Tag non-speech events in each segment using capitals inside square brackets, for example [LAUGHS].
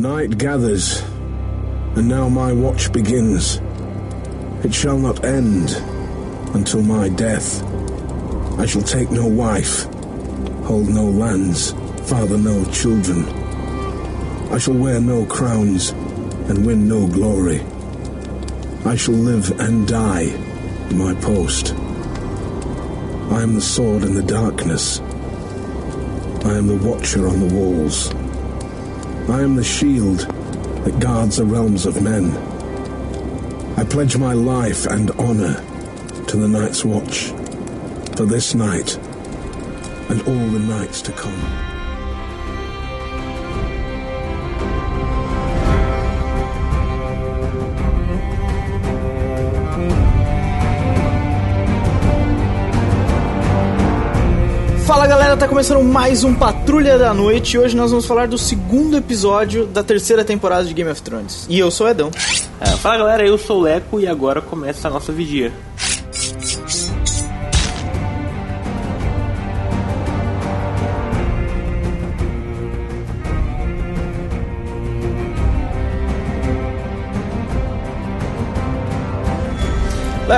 Night gathers, and now my watch begins. It shall not end until my death. I shall take no wife, hold no lands, father no children. I shall wear no crowns and win no glory. I shall live and die in my post. I am the sword in the darkness. I am the watcher on the walls. I am the shield that guards the realms of men. I pledge my life and honor to the night's watch, for this night and all the nights to come. Galera, tá começando mais um Patrulha da Noite e hoje nós vamos falar do segundo episódio da terceira temporada de Game of Thrones. E eu sou o Edão. É, fala galera, eu sou o Leco e agora começa a nossa vigia.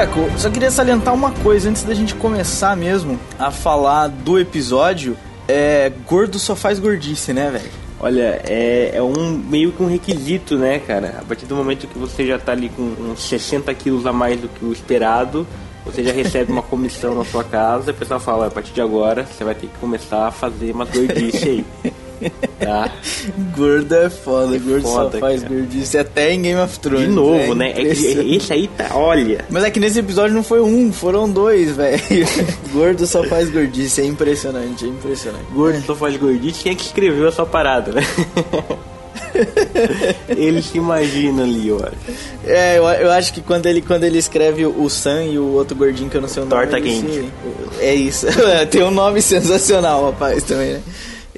Leco, só queria salientar uma coisa antes da gente começar mesmo a falar do episódio. É, gordo só faz gordice, né, velho? Olha, é, é um meio que um requisito, né, cara? A partir do momento que você já tá ali com uns 60 quilos a mais do que o esperado, você já recebe uma comissão na sua casa, e o pessoal fala, a partir de agora você vai ter que começar a fazer umas gordice aí. [LAUGHS] Tá? [LAUGHS] Gordo é foda, gordo foda, só faz cara. gordice até em Game of Thrones. De novo, é né? É que esse aí tá, olha. Mas é que nesse episódio não foi um, foram dois, velho. [LAUGHS] Gordo só faz gordice, é impressionante, é impressionante. Gordo só faz gordice, quem é que escreveu essa parada, né? [LAUGHS] Ele se imagina ali, olha. É, eu, eu acho que quando ele, quando ele escreve o Sam e o outro gordinho que eu não sei o nome. Torta quente. se- é isso. Tem um nome sensacional, rapaz, também, né?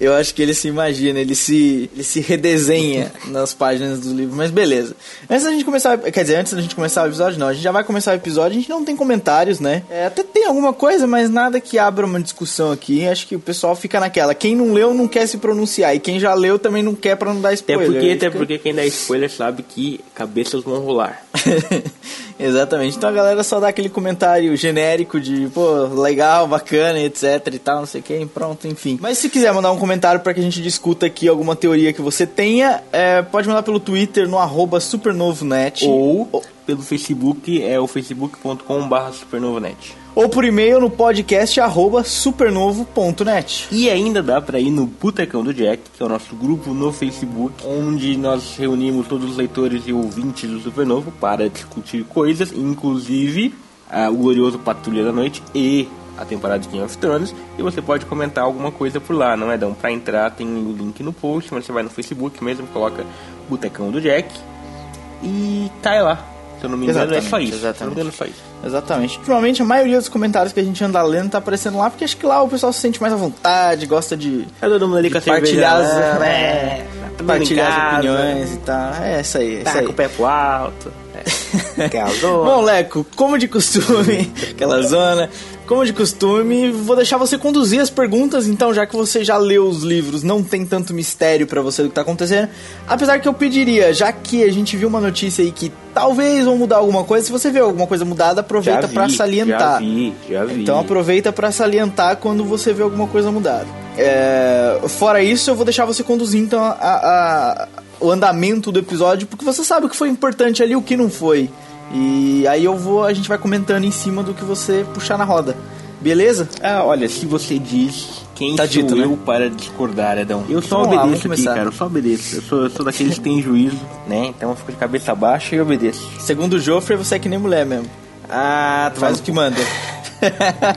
Eu acho que ele se imagina, ele se, ele se redesenha [LAUGHS] nas páginas do livro, mas beleza. Antes da gente começar, quer dizer, antes da gente começar o episódio, não, a gente já vai começar o episódio, a gente não tem comentários, né? É, até tem alguma coisa, mas nada que abra uma discussão aqui. Acho que o pessoal fica naquela. Quem não leu não quer se pronunciar, e quem já leu também não quer pra não dar Até spoiler. porque, até Fica- porque quem dá spoiler sabe que cabeças vão rolar. [LAUGHS] Exatamente. Então a galera só dá aquele comentário genérico de, pô, legal, bacana, etc e tal, não sei o que, pronto, enfim. Mas se quiser mandar um comentário pra que a gente discuta aqui alguma teoria que você tenha, é, pode mandar pelo Twitter no arroba supernovonet Ou pelo Facebook, é o facebook.com.br supernovanet. Ou por e-mail no podcast arroba supernovo.net. E ainda dá pra ir no Botecão do Jack, que é o nosso grupo no Facebook, onde nós reunimos todos os leitores e ouvintes do Supernovo para discutir coisas, inclusive ah, o glorioso Patrulha da Noite e a temporada de Game of Thrones. E você pode comentar alguma coisa por lá, não é? Então, pra entrar tem o link no post, mas você vai no Facebook mesmo, coloca Botecão do Jack e cai lá. Se eu não me engano, é só Exatamente, isso. Se não exatamente. é só isso. Exatamente. Ultimamente a maioria dos comentários que a gente anda lendo tá aparecendo lá, porque acho que lá o pessoal se sente mais à vontade, gosta de É todo mundo ali com a partilhar, as, né? é, em partilhar as opiniões e tal. É isso aí, é isso Tá aí. com o pé pro alto. É. [LAUGHS] Bom, Leco, como de costume, [LAUGHS] aquela zona, como de costume, vou deixar você conduzir as perguntas, então, já que você já leu os livros, não tem tanto mistério pra você do que tá acontecendo. Apesar que eu pediria, já que a gente viu uma notícia aí que talvez vão mudar alguma coisa, se você vê alguma coisa mudada, aproveita pra salientar. Já vi, já vi. Então aproveita pra salientar quando você vê alguma coisa mudada. É, fora isso, eu vou deixar você conduzir então a- a- o andamento do episódio, porque você sabe o que foi importante ali, o que não foi. E aí eu vou, a gente vai comentando em cima do que você puxar na roda. Beleza? Ah, olha, se você diz quem Tá sou dito, eu né? para discordar, Edão. Eu só Vamos lá, obedeço vamos aqui, cara. Eu só obedeço. Eu sou, eu sou daqueles que têm juízo, né? Então eu fico de cabeça baixa e obedeço. Segundo o Joffrey, você é que nem mulher mesmo. Ah, tu Faz o que manda. [LAUGHS]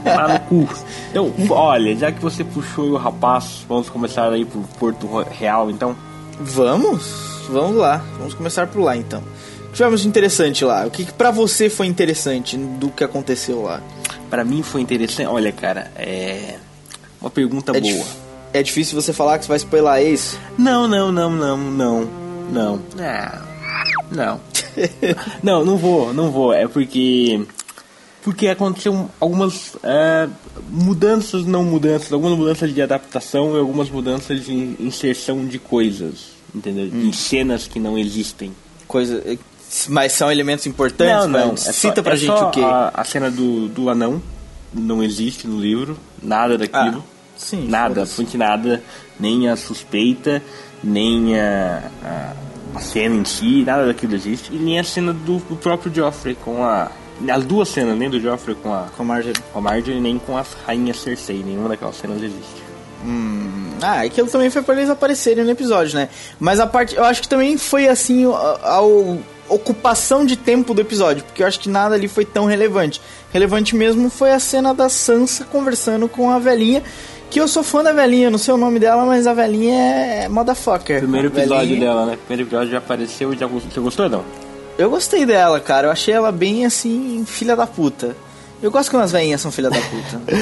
Tá no cu. Então, olha, já que você puxou o rapaz, vamos começar aí pro Porto Real, então. Vamos? Vamos lá. Vamos começar por lá então. O que tivemos interessante lá? O que, que pra você foi interessante do que aconteceu lá? Pra mim foi interessante. Olha, cara, é. Uma pergunta É, boa. é difícil você falar que você vai spoiler é isso? Não, não, não, não, não. Não. Ah, Não. [LAUGHS] não, não vou, não vou. É porque porque aconteceu algumas é, mudanças, não mudanças, algumas mudanças de adaptação e algumas mudanças de inserção de coisas, entendeu? Hum. De cenas que não existem. Coisa, mas são elementos importantes? Não, não. É Cita só, pra é gente o quê? A, a cena do, do anão não existe no livro, nada daquilo. Ah, sim, nada, absolutamente nada, nem a suspeita, nem a, a, a cena em si, nada daquilo existe. E nem a cena do, do próprio Joffrey com a. As duas cenas, nem do Joffrey com a, Com a Marjorie. com a Marjorie, nem com a rainha Cersei, nenhuma daquelas cenas existe. Ah, aquilo também foi pra eles aparecerem no episódio, né? Mas a parte. Eu acho que também foi assim a, a ocupação de tempo do episódio, porque eu acho que nada ali foi tão relevante. Relevante mesmo foi a cena da Sansa conversando com a velhinha. Que eu sou fã da velhinha, não sei o nome dela, mas a velhinha é motherfucker. Primeiro episódio velhinha- dela, né? Primeiro episódio já apareceu e já gostou. Você gostou, não? Eu gostei dela, cara. Eu achei ela bem assim, filha da puta. Eu gosto quando as velhinhas são filha da puta. [LAUGHS]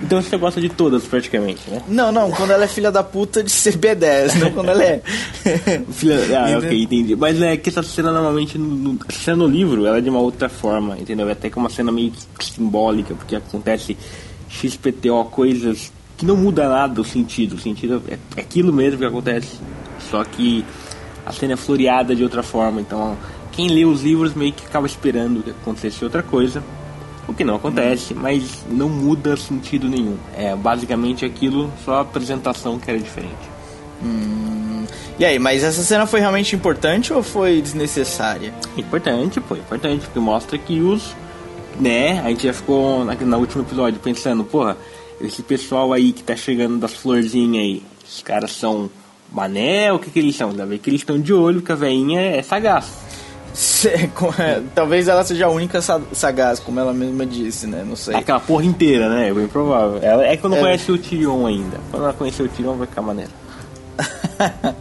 Então você gosta de todas, praticamente, né? não, não, quando ela é filha da puta de ser B10, não quando ela é. [LAUGHS] Filha, ah, Entendeu? ok, entendi. Mas é que essa cena normalmente, no, a cena no livro, ela é de uma outra forma, entendeu? É até que uma cena meio simbólica, porque acontece XPTO, coisas que não muda nada o sentido. O sentido é, é aquilo mesmo que acontece, só que a cena é floreada de outra forma. Então, quem lê os livros meio que acaba esperando que acontecesse outra coisa. O que não acontece, mas não muda sentido nenhum. É basicamente aquilo, só a apresentação que era diferente. E aí, mas essa cena foi realmente importante ou foi desnecessária? Importante, pô, importante, porque mostra que os. Né, a gente já ficou na, na último episódio pensando, porra, esse pessoal aí que tá chegando das florzinhas aí, os caras são mané, o que que eles são? Ainda bem que eles estão de olho, que a veinha é sagaz. É, Talvez ela seja a única sa- sagaz, como ela mesma disse, né? Não sei. Aquela porra inteira, né? É bem provável. Ela, é que eu não É. conhece o Tyrion ainda. Quando ela conhecer o Tyrion vai ficar maneiro. [LAUGHS]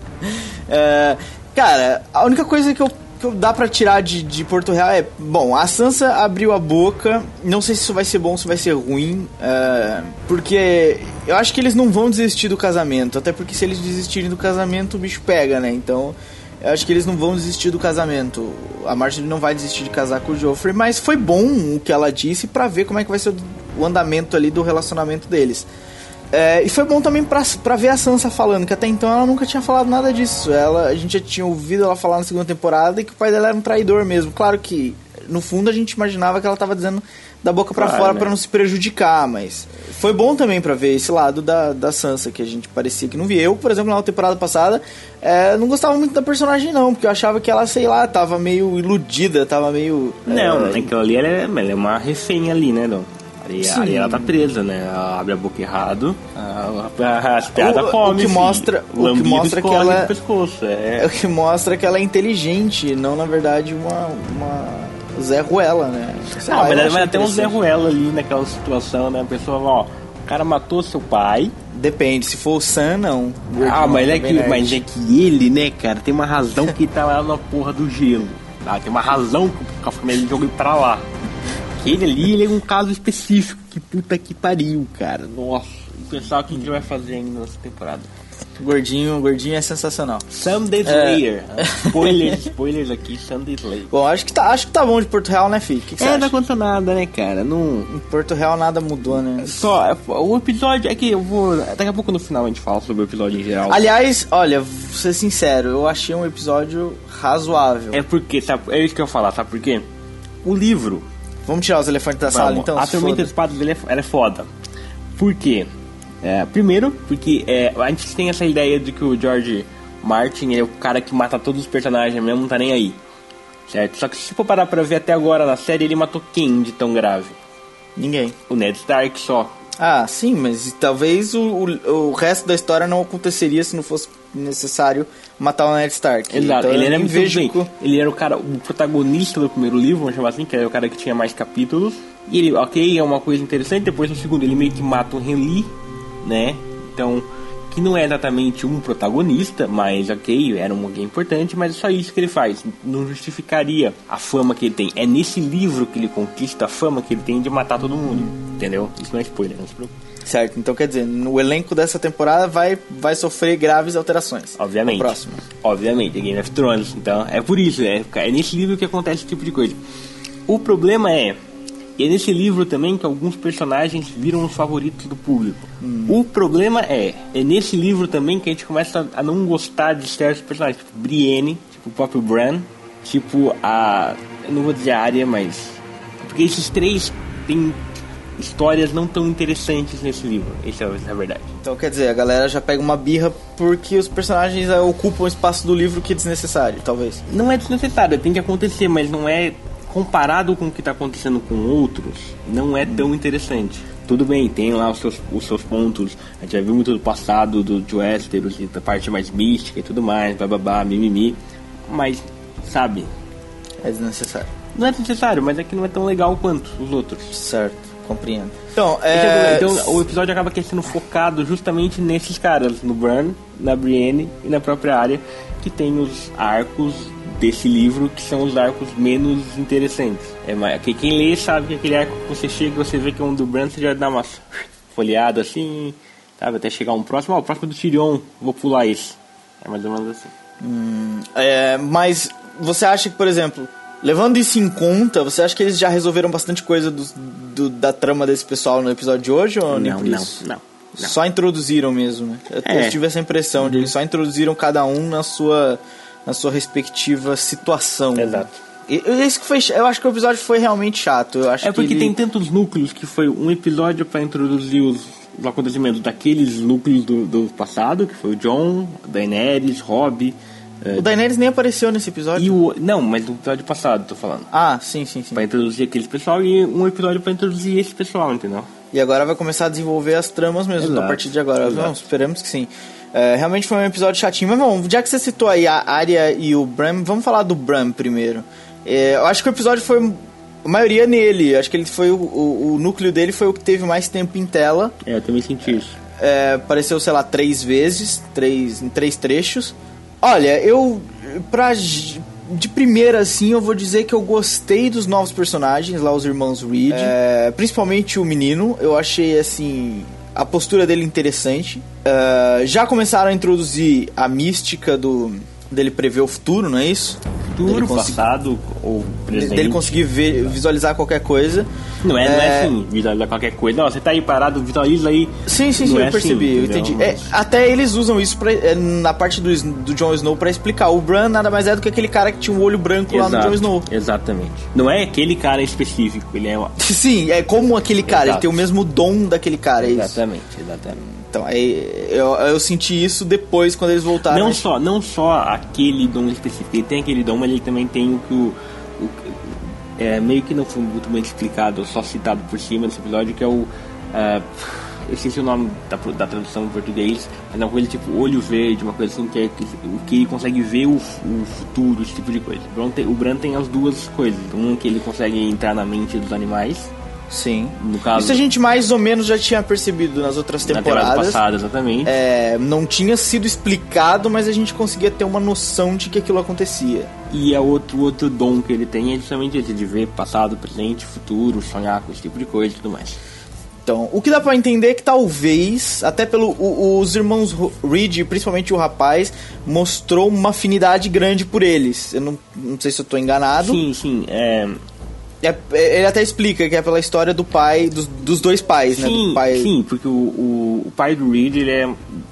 É, cara, a única coisa que eu, que eu dá pra tirar de, de Porto Real é... Bom, a Sansa abriu a boca. Não sei se isso vai ser bom se vai ser ruim. é, porque eu acho que eles não vão desistir do casamento. Até porque se eles desistirem do casamento, o bicho pega, né? Então... Eu acho que eles não vão desistir do casamento. A Marjorie não vai desistir de casar com o Joffrey, mas foi bom o que ela disse pra ver como é que vai ser o, andamento ali do relacionamento deles. É, e foi bom também pra, pra ver a Sansa falando, que até então ela nunca tinha falado nada disso. Ela, a gente já tinha ouvido ela falar na segunda temporada e que o pai dela era um traidor mesmo. Claro que, no fundo, a gente imaginava que ela tava dizendo da boca pra Claro, fora né? pra não se prejudicar, mas foi bom também pra ver esse lado da, da Sansa, que a gente parecia que não via. Eu, por exemplo, na temporada passada, é, não gostava muito da personagem não, porque eu achava que ela, sei lá, tava meio iludida, tava meio... Não, é, aquilo ali ela é, ela é uma refém ali, né, Dom? Ali, ela tá presa, né? Ela abre a boca errado, as piadas O- o que mostra- o que mostra que ela- pescoço. É, É o que mostra que ela é inteligente, não na verdade uma, uma Zé Ruela, né? Sei Não, lá, eu mas, achei mas tem um Zé. Ruela ali naquela situação, né? A pessoa, ó, o cara matou seu pai. Depende, se for o Sam, não. Ah, mas é, que, nerd. mas é que ele, né, cara, tem uma razão que tá lá na porra do gelo. Ah, tem uma razão que a família jogou pra lá. Que ele ali, ele é um caso específico. Que puta que pariu, cara. Nossa. O pessoal, o que ele vai fazer ainda nessa temporada? Gordinho, gordinho é sensacional. Sunday Slayer. [LAUGHS] Spoilers, spoilers aqui, Sunday Slayer. Bom, acho que tá, acho que tá bom de Porto Real, né, Fih? Que, que É, não aconteceu nada, né, cara? Não. Em Porto Real nada mudou, né? Só, é, o episódio. É que eu vou. Daqui a pouco no final a gente fala sobre o episódio em geral. Aliás, olha, vou ser sincero, eu achei um episódio razoável. É porque, sabe, é isso que eu ia falar, sabe por quê? O livro. Vamos tirar os elefantes da sala, vamos, então? a Tormenta Espadas dele é, é foda. Por quê? É, primeiro, porque é, a gente tem essa ideia de que o George Martin é o cara que mata todos os personagens mesmo, não tá nem aí. Certo? Só que se for parar pra ver até agora na série, ele matou quem de tão grave? Ninguém. O Ned Stark só. Ah, sim, mas talvez o, o, o resto da história não aconteceria se não fosse necessário matar o Ned Stark. Exato, Então, ele eu era muito vejo bem. Ele era o cara, o protagonista do primeiro livro, vamos chamar assim, que era o cara que tinha mais capítulos. E ele, ok, é uma coisa interessante. Depois no segundo ele meio que mata o Henry, né? Então, que não é exatamente um protagonista, mas ok, era um alguém importante, mas é só isso que ele faz. Não justificaria a fama que ele tem. É nesse livro que ele conquista a fama que ele tem de matar todo mundo. Entendeu? Isso não é spoiler, não se preocupe. Certo, então quer dizer, no elenco dessa temporada vai, vai sofrer graves alterações. Obviamente. Próximo. Obviamente, é Game of Thrones. Então, é por isso, é, é nesse livro que acontece esse tipo de coisa. O problema é E é nesse livro também que alguns personagens viram os favoritos do público. O problema é, é nesse livro também que a gente começa a não gostar de certos personagens, tipo Brienne, tipo o próprio Bran, tipo a. Eu não vou dizer a área, mas. Porque esses três têm histórias não tão interessantes nesse livro. Essa é a verdade. Então quer dizer, a galera já pega uma birra porque os personagens eh, ocupam o espaço do livro que é desnecessário, talvez. Não é desnecessário, tem que acontecer, mas não é comparado com o que está acontecendo com outros, não é tão interessante. Tudo bem, tem lá os seus, os seus pontos. A gente já viu muito do passado do, de Westeros, e da parte mais mística e tudo mais, bababá, mimimi. Mas, sabe, É desnecessário. não é necessário, mas é que não é tão legal quanto os outros. Certo, compreendo. Então, é o é... Então o episódio acaba aqui sendo focado justamente nesses caras, no Bran, na Brienne e na própria área, que tem os arcos desse livro que são os arcos menos interessantes. É, mais- que quem lê sabe que aquele arco que você chega, você vê que é um do Bran, você já dá uma folheada assim, sabe, até chegar um próximo, ó, o próximo é do Tyrion, vou pular esse. É mais ou menos assim. É, mas você acha que, por exemplo, levando isso em conta, você acha que eles já resolveram bastante coisa do, do- da trama desse pessoal no episódio de hoje ou Não, não, isso? não, não. Só introduziram mesmo, né? Eu, É. tive essa impressão de eles só introduziram cada um na sua, na sua respectiva situação. Exato. E, e isso que foi, eu acho que o episódio foi realmente chato. Eu acho É porque que ele- tem tantos núcleos que foi um episódio para introduzir os, os acontecimentos daqueles núcleos do, do passado, que foi o John, Daenerys, Robb. eh, O Daenerys nem apareceu nesse episódio. o. Não, mas do episódio passado, tô falando. Ah, sim, sim, sim. Pra introduzir aquele pessoal e um episódio pra introduzir esse pessoal, entendeu? E agora vai começar a desenvolver as tramas mesmo Exato. a partir de agora. Exato. Vamos, esperamos que sim. É, realmente foi um episódio chatinho. Mas bom, já que você citou aí a Arya e o Bram, vamos falar do Bram primeiro. É, eu acho que o episódio foi. A maioria nele. Acho que ele foi o, o, o núcleo dele foi o que teve mais tempo em tela. É, eu também senti isso. É, apareceu, sei lá, três vezes, três, em três trechos. Olha, eu. Pra, de primeira, assim, eu vou dizer que eu gostei dos novos personagens, lá os irmãos Reed. É, principalmente o menino, eu achei, assim, a postura dele interessante. É, já começaram a introduzir a mística do dele prever o futuro, não é isso? Futuro, passado ou presente. dele conseguir ver, visualizar qualquer coisa. Não é, não é É, assim, visualizar qualquer coisa. Não, você tá aí parado, visualiza aí. Sim, sim, sim, é eu assim, percebi, eu entendeu? entendi. É, até eles usam isso pra, é, na parte do, do Jon Snow pra explicar. O Bran nada mais é do que aquele cara que tinha um olho branco lá no Exato, Jon Snow. Exatamente. Não é aquele cara específico, ele é. [LAUGHS] Sim, é como aquele cara, ele Exato. tem o mesmo dom daquele cara, é isso. Exatamente, exatamente. Então, é, eu, eu senti isso depois quando eles voltaram. Não só, não só aquele dom específico, ele tem aquele dom, mas ele também tem o que o. o- é, meio que não foi muito bem explicado, só citado por cima nesse episódio, que é o. é, eu esqueci o nome da, da tradução em português, mas é uma coisa tipo olho verde, uma coisa assim, que é que- o que ele consegue ver o, o futuro, esse tipo de coisa. O Bran, tem, o Bran tem as duas coisas. Um que ele consegue entrar na mente dos animais, Sim. no caso. Isso a gente mais ou menos já tinha percebido nas outras na temporada temporadas. passada, exatamente. É, não tinha sido explicado, mas a gente conseguia ter uma noção de que aquilo acontecia. E é outro, outro dom que ele tem é justamente esse de ver passado, presente, futuro, sonhar com esse tipo de coisa e tudo mais. Então, o que dá pra entender é que talvez, até pelo o- os irmãos Reed, principalmente o rapaz, mostrou uma afinidade grande por eles. Eu não, não sei se eu tô enganado. Sim, sim. É, É- é- ele até explica que é pela história do pai, dos, dos dois pais, né? sim, Do pai. sim, porque o, o, o pai do Reed ele é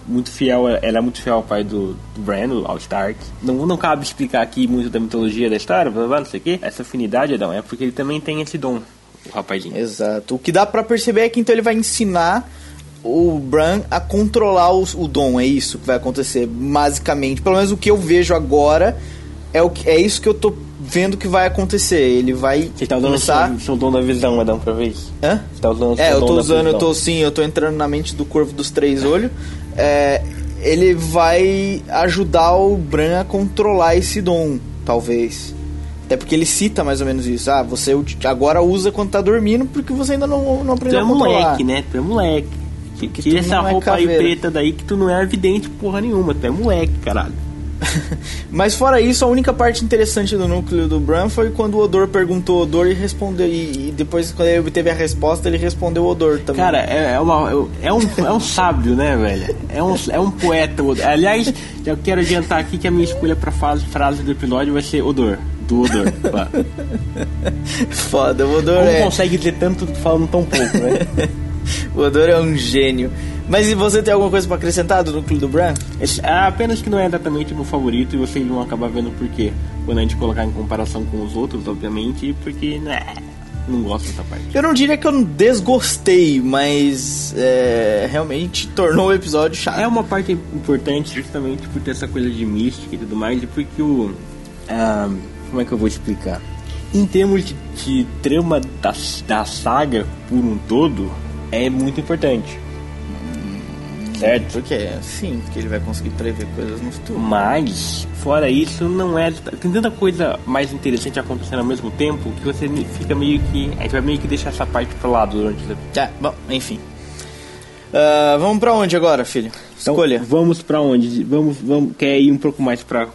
muito fiel, ele é muito fiel ao pai do, do Bran, ao Stark. Não, não cabe explicar aqui muito da mitologia da história, blá, blá, não sei o quê. Essa afinidade, Adão, é porque ele também tem esse dom, o rapazinho. Exato. O que dá pra perceber é que então ele vai ensinar o Bran a controlar os- o dom. É isso que vai acontecer, basicamente. Pelo menos o que eu vejo agora é, o é isso que eu tô vendo que vai acontecer. Ele vai Você tá usando começar... seu, seu dom da visão, Adão, pra ver isso? Hã? Você tá usando É, seu eu tô usando, eu tô sim, eu tô entrando na mente do Corvo dos Três Olhos. É, ele vai ajudar o Bran a controlar esse dom, talvez. Até porque ele cita mais ou menos isso. Ah, você agora usa quando tá dormindo porque você ainda não, não Tu aprendeu é a controlar. moleque, né? Tu é moleque. Que Tira tu essa é roupa aí caveira. preta daí que tu não é evidente porra nenhuma. Tu é moleque, caralho. [LAUGHS] Mas fora isso, a única parte interessante do núcleo do Bran foi quando o Odor perguntou o Odor e respondeu. E, e depois, quando ele obteve a resposta, ele respondeu o Odor também. Cara, é, é, uma, é, um, é um sábio, né, velho? É um, é um poeta. Aliás, eu quero adiantar aqui que a minha escolha pra frase, frase do episódio vai ser Odor. Do Odor. [LAUGHS] Foda, o Odor Como é... consegue dizer tanto falando tão pouco, né? [LAUGHS] o Odor é um gênio. Mas e você tem alguma coisa pra acrescentar do núcleo do Bran? É apenas que não é exatamente meu favorito e vocês vão acabar vendo por quê. Quando a gente colocar em comparação com os outros, obviamente, porque, né, não gosto dessa parte. Eu não diria que eu desgostei, mas é, realmente tornou o episódio chato. É uma parte importante justamente por ter essa coisa de mística e tudo mais, e porque o. Ah, como é que eu vou explicar? Em termos de, de trama da, da saga por um todo, é muito importante. Certo? Porque, sim, porque ele vai conseguir prever coisas no futuro. Mas, fora isso, não é. Tem tanta coisa mais interessante acontecendo ao mesmo tempo que você fica meio que. A gente vai meio que deixar essa parte pro lado durante o É, bom, enfim. Uh, vamos pra onde agora, filho? Então, Escolha. vamos pra onde? Vamos, vamos. Quer ir um pouco mais pra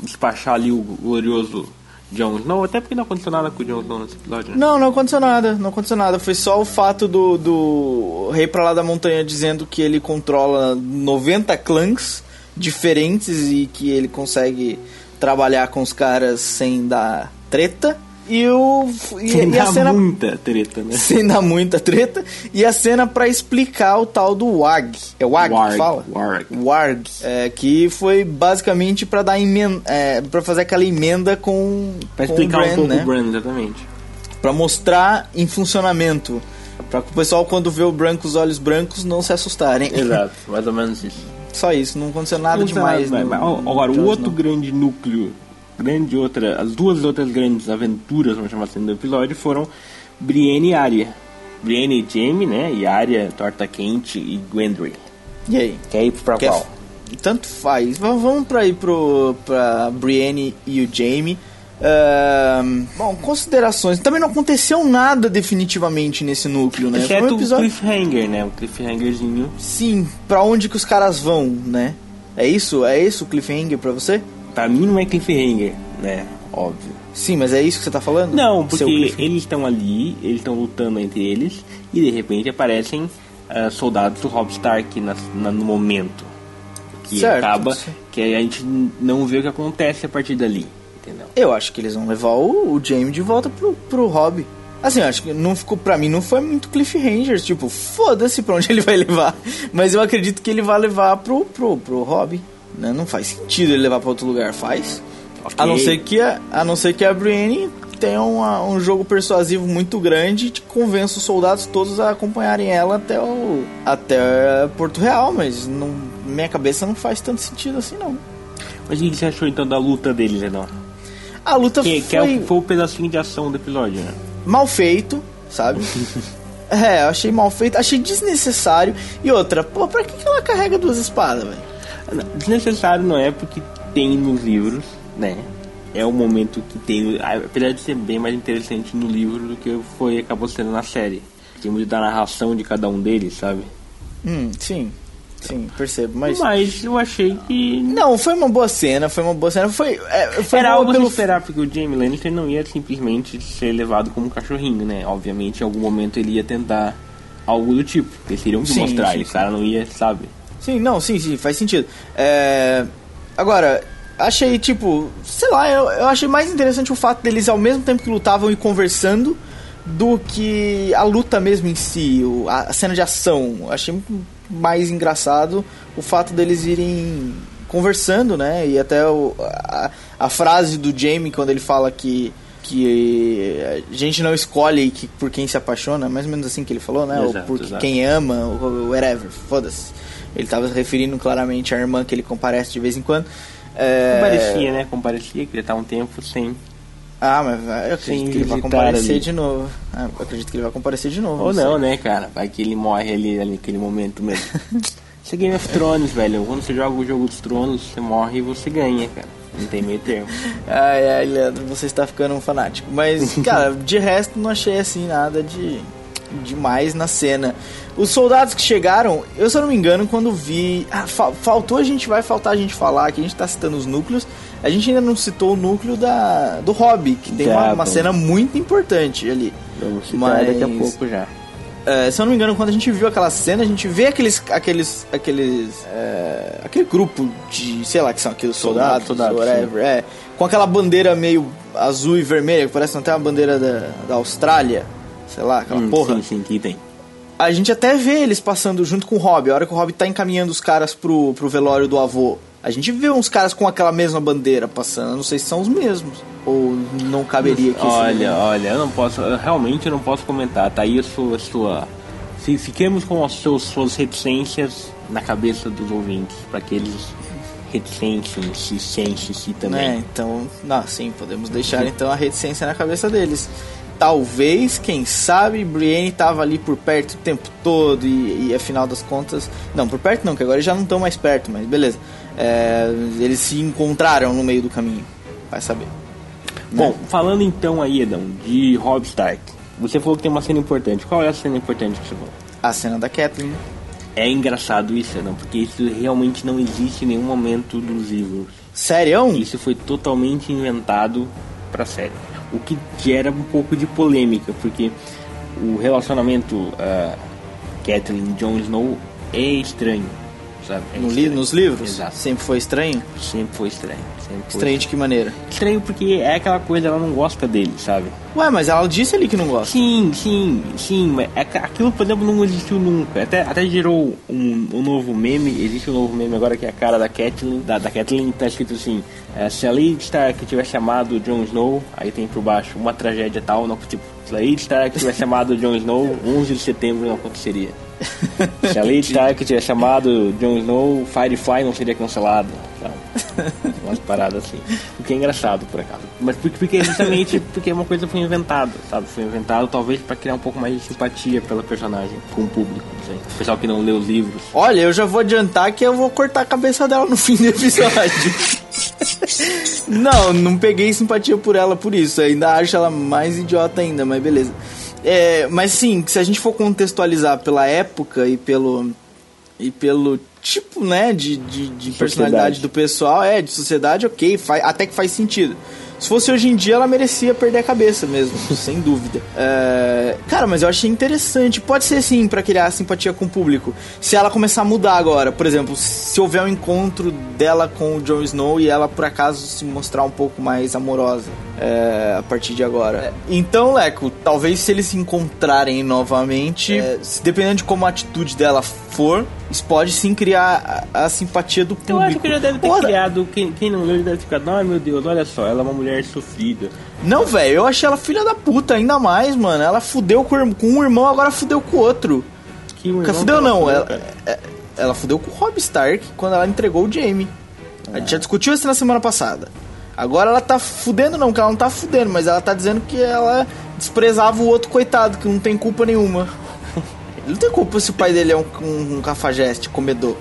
despachar ali o glorioso Jon Snow, até porque não aconteceu nada com o Jon Snow nesse episódio. Né? Não, não aconteceu nada, não aconteceu nada. Foi só o fato do, do rei pra lá da montanha dizendo que ele controla 90 clãs diferentes e que ele consegue trabalhar com os caras sem dar treta. E, o, e, sem e a cena. muita treta, né? Sem dar muita treta. E a cena pra explicar o tal do WAG. É WAG Warg, que fala? Warg. Warg. É, que foi basicamente pra dar emenda. É, pra fazer aquela emenda com. Pra com explicar o Bran, um pouco né? o Bran, exatamente. Pra mostrar em funcionamento. Pra que o pessoal, quando vê o branco, os olhos brancos, não se assustarem. [LAUGHS] Exato, mais ou menos isso. Só isso, não aconteceu nada Não demais. sei, no- mas- mas, Agora, o outro Snow. grande núcleo, grande outra, as duas outras grandes aventuras, vamos chamar assim, do episódio foram Brienne e Arya. Brienne e Jaime, né? E Arya, Torta Quente e Gendry. E aí? Quer ir pra Quer- qual? Tanto faz. Vamos pra ir pro, pra Brienne e o Jaime. Ahn, bom, considerações. Também não aconteceu nada definitivamente nesse núcleo, né? Foi Exceto um episódio... o cliffhanger, né? O cliffhangerzinho. Sim, pra onde que os caras vão, né? É isso? É isso o cliffhanger pra você? Pra mim não é cliffhanger, né? Óbvio. Sim, mas é isso que você tá falando? Não, porque eles estão ali, eles estão lutando entre eles e de repente aparecem ah, soldados do Robb Stark na- na- no momento. Que Certo, acaba sim. que a gente não vê o que acontece a partir dali, entendeu? Eu acho que eles vão levar o, o Jaime de volta pro, pro hobby. Assim, eu acho que não ficou, pra mim, não foi muito cliffhanger. Tipo, foda-se pra onde [LAUGHS] ele vai levar. Mas eu acredito que ele vai levar pro, pro, pro hobby. Né? Não faz sentido ele levar pra outro lugar, faz. Ok. A não ser que a, a, não ser que a Brienne tenha uma- um jogo persuasivo muito grande e convença os soldados todos a acompanharem ela até o até Porto Real, mas não, minha cabeça não faz tanto sentido assim não. Mas o que você achou então da luta deles, Edão? A luta Que, foi que é o, foi o pedacinho de ação do episódio, né? mal feito, sabe? [LAUGHS] é, eu achei mal feito, achei desnecessário. E outra, pô, pra que que ela carrega duas espadas, velho? Desnecessário não é porque tem nos livros, né? É o momento que tem, apesar de ser bem mais interessante no livro do que foi acabou sendo na série. Tem muito da narração de cada um deles, sabe? Hum, sim. Sim, percebo, mas... Mas eu achei que Não, foi uma boa cena, foi uma boa cena. Foi, é, foi era algo pelo esperar, porque o Jamie Lannister não ia simplesmente ser levado como um cachorrinho, né? Obviamente, em algum momento ele ia tentar algo do tipo. Eles teriam que Sim, mostrar, sim, e o cara não ia, sabe? Sim, não, sim, sim, faz sentido. É, Agora, achei, tipo, sei lá, eu, eu achei mais interessante o fato deles ao mesmo tempo que lutavam e conversando do que a luta mesmo em si, a, cena de ação. Achei mais engraçado o fato deles irem conversando, né? E até o- a, a frase do Jamie quando ele fala que que a gente não escolhe que, por quem se apaixona, mais ou menos assim que ele falou, né? Exato, ou por exato. quem ama, ou whatever, foda-se. Ele estava se referindo claramente à irmã que ele comparece de vez em quando. É... Comparecia, né? Comparecia, que já tá um tempo sem. Ah, mas eu acredito Sem que ele vai comparecer ali. de novo. Ah, eu acredito que ele vai comparecer de novo. Ou não, né, cara? Vai que ele morre ali, ali naquele momento mesmo. [LAUGHS] Isso é Game of Thrones, velho. Quando você joga o jogo dos tronos, você morre e você ganha, cara. Não tem meio termo. [LAUGHS] Ai, ai, Leandro, você está ficando um fanático. Mas, [LAUGHS] cara, de resto não achei assim nada de. demais na cena. Os soldados que chegaram, eu se eu não me engano, quando vi. Ah, fa faltou a gente, vai faltar a gente falar que a gente tá citando os núcleos. A gente ainda não citou o núcleo da, do Hobby, que tem uma, uma cena muito importante ali. Vamos citar Mas... daqui a pouco já. É, se eu não me engano, quando a gente viu aquela cena, a gente vê aqueles. aqueles. aqueles. É, aquele grupo de. sei lá que são aqueles soldados, soldados whatever, é, com aquela bandeira meio azul e vermelha, que parece até uma bandeira da, da Austrália. Sei lá, aquela hum, porra. Sim, sim, que tem. A gente até vê eles passando junto com o Rob. A hora que o Rob tá encaminhando os caras pro, pro velório do avô. A gente vê uns caras com aquela mesma bandeira passando. Não sei se são os mesmos. Ou não caberia aqui. Olha, olha, eu não posso. Eu realmente não posso comentar. Tá aí a sua. A sua se, fiquemos com as suas, suas reticências na cabeça dos ouvintes. para que eles reticências se sentem-se também. É, então. Não, sim, podemos deixar então a reticência na cabeça deles talvez, quem sabe, Brienne tava ali por perto o tempo todo e, e afinal das contas. Não, por perto não, que agora já não estão mais perto, mas beleza. É, eles se encontraram no meio do caminho. Vai saber. Né? Bom, falando então aí, Edão, de Robb Stark. Você falou que tem uma cena importante. Qual é a cena importante que você falou? A cena da Catelyn. É engraçado isso, não? Porque isso realmente não existe em nenhum momento dos livros. Sério? Isso foi totalmente inventado pra série o que gera um pouco de polêmica, porque o relacionamento uh, Kathleen e Jon Snow é estranho sabe? É no li nos livros? Exato. Sempre foi estranho? Sempre foi estranho. Sempre foi estranho de que maneira? Estranho porque é aquela coisa, ela não gosta dele, sabe? Ué, mas ela disse ali que não gosta. Sim, sim, sim. Mas é, aquilo, por exemplo, não existiu nunca. Até, até gerou um, um novo meme. Existe um novo meme agora que é a cara da Catelyn. Da, da Catelyn tá escrito assim: é, se a Lady Stark tivesse chamado Jon Snow, aí tem por baixo uma tragédia tal, não, tipo, se a Lady Stark tivesse [LAUGHS] chamado Jon Snow, 11 de setembro não aconteceria. Se a Lady Stark tivesse chamado Jon Snow, Firefly não seria cancelado, sabe? Umas paradas assim. O que é engraçado, por acaso. Mas porque é justamente porque uma coisa foi inventada, sabe? Foi inventado talvez para criar um pouco mais de simpatia pela personagem com o público, não sei. O pessoal que não lê os livros. Olha, eu já vou adiantar que eu vou cortar a cabeça dela no [LAUGHS] fim do episódio. não, não peguei simpatia por ela por isso. ainda acho ela mais idiota ainda, mas beleza. É, mas sim, se a gente for contextualizar pela época e pelo e pelo tipo, né, de, de, de personalidade do pessoal, é, de sociedade, ok, faz, até que faz sentido. Se fosse hoje em dia, ela merecia perder a cabeça mesmo, [LAUGHS] sem dúvida. É... Cara, mas eu achei interessante. Pode ser sim para criar simpatia com o público. Se ela começar a mudar agora, por exemplo, se houver um encontro dela com o Jon Snow e ela por acaso se mostrar um pouco mais amorosa é, a partir de agora. É. Então, Leco, talvez se eles se encontrarem novamente, é, dependendo de como a atitude dela for, isso pode sim criar a, a simpatia do público. Eu acho que já deve ter Ora... criado. Quem, quem não leu deve ficar, ai meu Deus, olha só, ela é uma mulher sofrida. Não, velho, eu achei ela filha da puta, ainda mais, mano. Ela fudeu com, com um irmão, agora fudeu com o outro. Que irmão fudeu não, ela, ela, é, ela fudeu com o Rob Stark quando ela entregou o Jamie. Ah. A gente já discutiu isso na semana passada. Agora ela tá fudendo, não, que ela não tá fudendo, mas ela tá dizendo que ela desprezava o outro coitado, que não tem culpa nenhuma. Ele [LAUGHS] não tem culpa se o pai dele é um, um, um cafajeste comedor.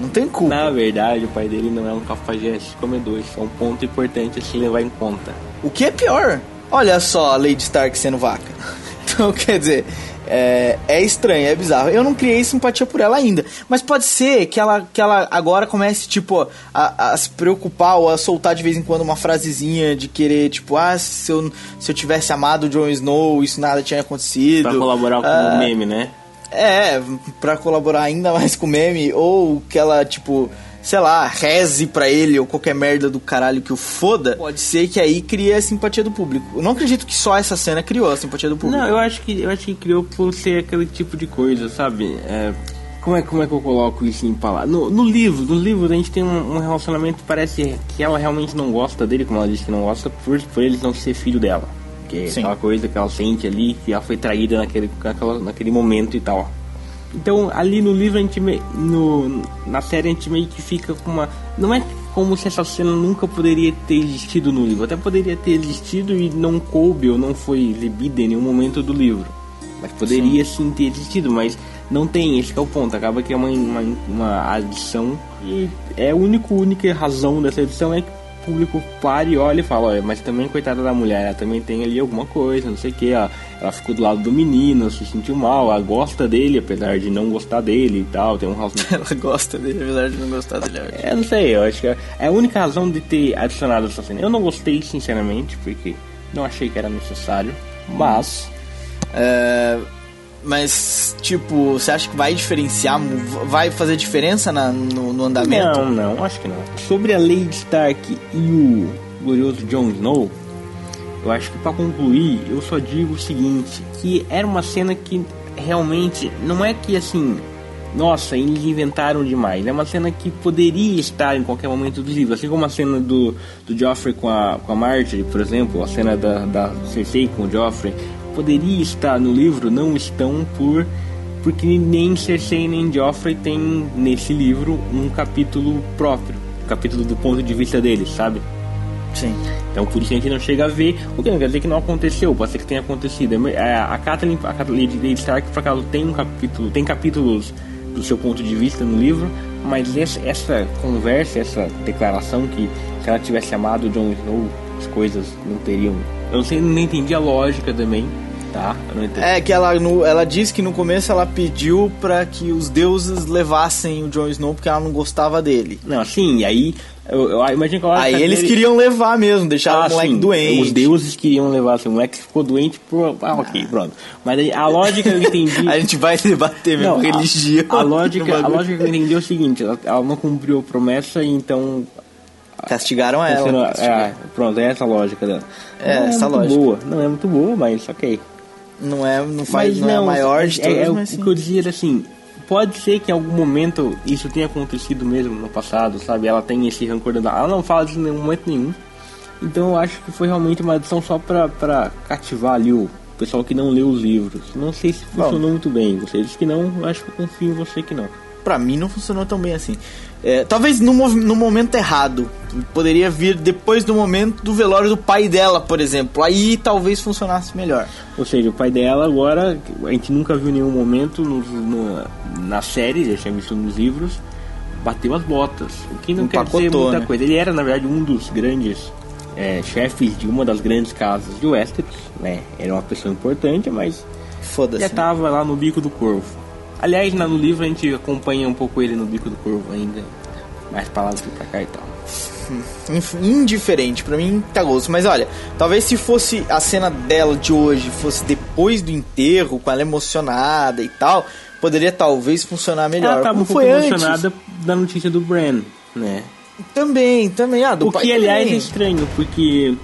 Não tem culpa. Na verdade, o pai dele não é um cafajeste comedor. Isso é um ponto importante a se levar em conta. O que é pior? Olha só a Lady Stark sendo vaca. [LAUGHS] Então, quer dizer, é, é estranho, é bizarro. Eu não criei simpatia por ela ainda. Mas pode ser que ela, que ela agora comece, tipo, a, a se preocupar ou a soltar de vez em quando uma frasezinha de querer, tipo, ah, se eu, se eu tivesse amado o Jon Snow, isso nada tinha acontecido. Pra colaborar com ah, o meme, né? É, pra colaborar ainda mais com o meme. Ou que ela, tipo sei lá, reze pra ele ou qualquer merda do caralho que o foda, pode ser que aí crie a simpatia do público. Eu não acredito que só essa cena criou a simpatia do público. Não, eu acho que eu acho que criou por ser aquele tipo de coisa, sabe? É, como é, como é que eu coloco isso em palavras? No, no, livro, no livro a gente tem um, um, relacionamento parece que ela realmente não gosta dele, como ela disse que não gosta, por, por ele não ser filho dela. Que é Sim. aquela coisa que ela sente ali, que ela foi traída naquele, naquela, naquele momento e tal. Então, ali no livro, a gente no, na série, a gente meio que fica com uma. Não é como se essa cena nunca poderia ter existido no livro. Até poderia ter existido e não coube ou não foi exibida em nenhum momento do livro. Mas poderia sim, sim ter existido, mas não tem, esse é o ponto. Acaba que é uma, uma, uma adição e é a única, única razão dessa edição é público pare e olhe e fala, olha, mas também coitada da mulher, ela também tem ali alguma coisa, não sei o que, ó. Ela ficou do lado do menino, se sentiu mal, ela gosta dele, apesar de não gostar dele e tal, tem um [LAUGHS] relacionamento. Ela gosta dele, apesar de não gostar dele. eu acho. É, não sei, eu acho que é a única razão de ter adicionado essa cena. Eu não gostei, sinceramente, porque não achei que era necessário, mas. É, mas, tipo, você acha que vai diferenciar, vai fazer diferença na- no, no andamento? Não, não, acho que não. Sobre a Lady Stark e o glorioso Jon Snow, eu acho que pra concluir, eu só digo o seguinte, que era uma cena que realmente não é que assim, nossa, eles inventaram demais. É uma cena que poderia estar em qualquer momento do livro, assim como a cena do, do Joffrey com a, com a Marjorie, por exemplo, a cena da, da Cersei com o Joffrey, poderia estar no livro, não estão por porque nem Cersei nem Joffrey tem nesse livro um capítulo próprio, um capítulo do ponto de vista deles, sabe? Sim. Então por isso a gente não chega a ver, o que não quer dizer que não aconteceu, pode ser que tenha acontecido. É, A Catelyn, a Catelyn Lady Stark, por acaso, tem um capítulo, tem capítulos do seu ponto de vista no livro, mas essa, conversa, essa declaração que se ela tivesse amado Jon Snow, as coisas não teriam. Eu não sei, não entendi a lógica também, tá? Eu não entendi. É que ela, no, ela diz que no começo ela pediu pra que os deuses levassem o Jon Snow porque ela não gostava dele. Não, assim, e aí eu, eu imagino que a lógica Aí eles dele- queriam levar mesmo, deixar Ah, o moleque sim, doente. Os deuses queriam levar assim, o moleque ficou doente por. Ah, ok, pronto. Mas aí a lógica eu entendi. [LAUGHS] A gente vai debater mesmo Não, a- religião. A, lógica, [LAUGHS] a lógica que eu entendi é o seguinte: ela, ela não cumpriu a promessa, então. Castigaram ela. castigaram. é, pronto, é essa a lógica dela. É, não essa é muito lógica. boa, não é muito boa, mas ok. Não é, não faz, Mas não, é a maior de é- todas, é, o- mas o sim. que eu dizia era assim. Pode ser que em algum momento isso tenha acontecido mesmo no passado, sabe? Ela tem esse rancor da. Ela não fala disso em nenhum momento nenhum. Então eu acho que foi realmente uma adição só pra, pra cativar ali o pessoal que não leu os livros. Não sei se funcionou muito bem. Você disse que não, eu acho que eu confio em você que não. Pra mim não funcionou tão bem assim. É, talvez no, no momento errado. Poderia vir depois do momento do velório do pai dela, por exemplo. Aí talvez funcionasse melhor. Ou seja, o pai dela agora, a gente nunca viu nenhum momento no, no- na série, já tinha visto nos livros, bateu as botas. O que não quer dizer Empacotou, muita né? coisa. Ele era, na verdade, um dos grandes é, chefes de uma das grandes casas de Westeros, né? Era uma pessoa importante, mas Foda-se. já tava lá no bico do corvo. Aliás, no livro a gente acompanha um pouco ele no bico do corvo ainda. Mais pra lá do que pra cá e tal. Inf- indiferente, pra mim tá gosto. Mas olha, talvez se fosse a cena dela de hoje, fosse depois do enterro, com ela emocionada e tal, poderia talvez funcionar melhor. Ela tava Como um pouco foi antes. emocionada da notícia do Bran, né? Também, também. Ah, do O pai que, aliás, é também. estranho, porque